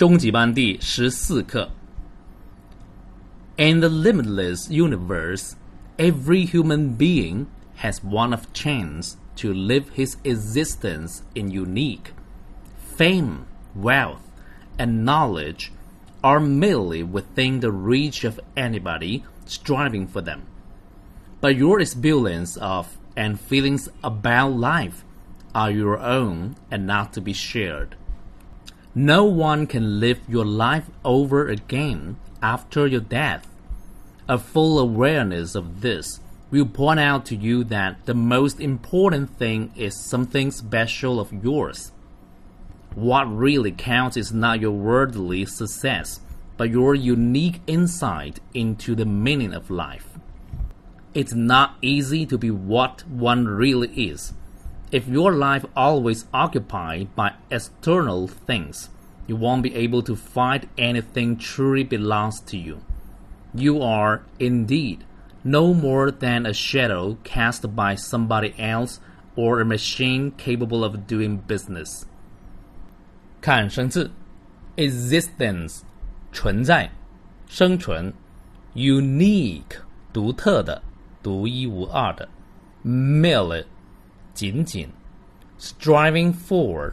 终极班第十四课。In the limitless universe, every human being has one of chance to live his existence in unique. Fame, wealth, and knowledge are merely within the reach of anybody striving for them. But your experience of and feelings about life are your own and not to be shared. No one can live your life over again after your death. A full awareness of this will point out to you that the most important thing is something special of yours. What really counts is not your worldly success, but your unique insight into the meaning of life. It's not easy to be what one really is. If your life always occupied by external things, you won't be able to find anything truly belongs to you. You are, indeed, no more than a shadow cast by somebody else or a machine capable of doing business. 看生字，existence 存在、生存，unique 独特的、独一无二的，merely 仅仅，striving for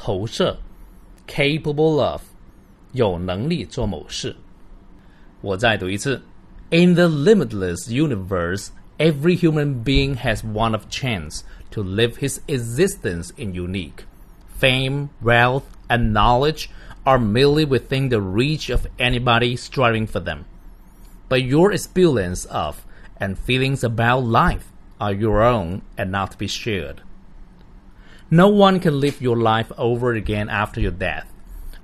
投射，capable of 有能力做某事。我再读一次：In the limitless universe, every human being has one of chance to live his existence in unique fame, wealth, and knowledge are merely within the reach of anybody striving for them. But your experience of and feelings about life are your own and not to be shared. No one can live your life over again after your death.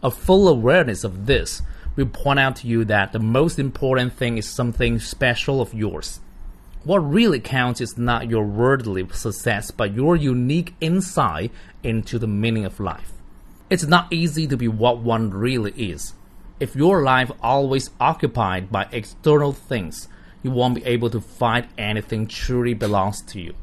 A full awareness of this will point out to you that the most important thing is something special of yours. What really counts is not your worldly success, but your unique insight into the meaning of life. It's not easy to be what one really is. If your life always occupied by external things, you won't be able to find anything truly belongs to you.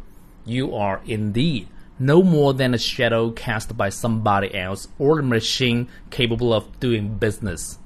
You are indeed no more than a shadow cast by somebody else or a machine capable of doing business.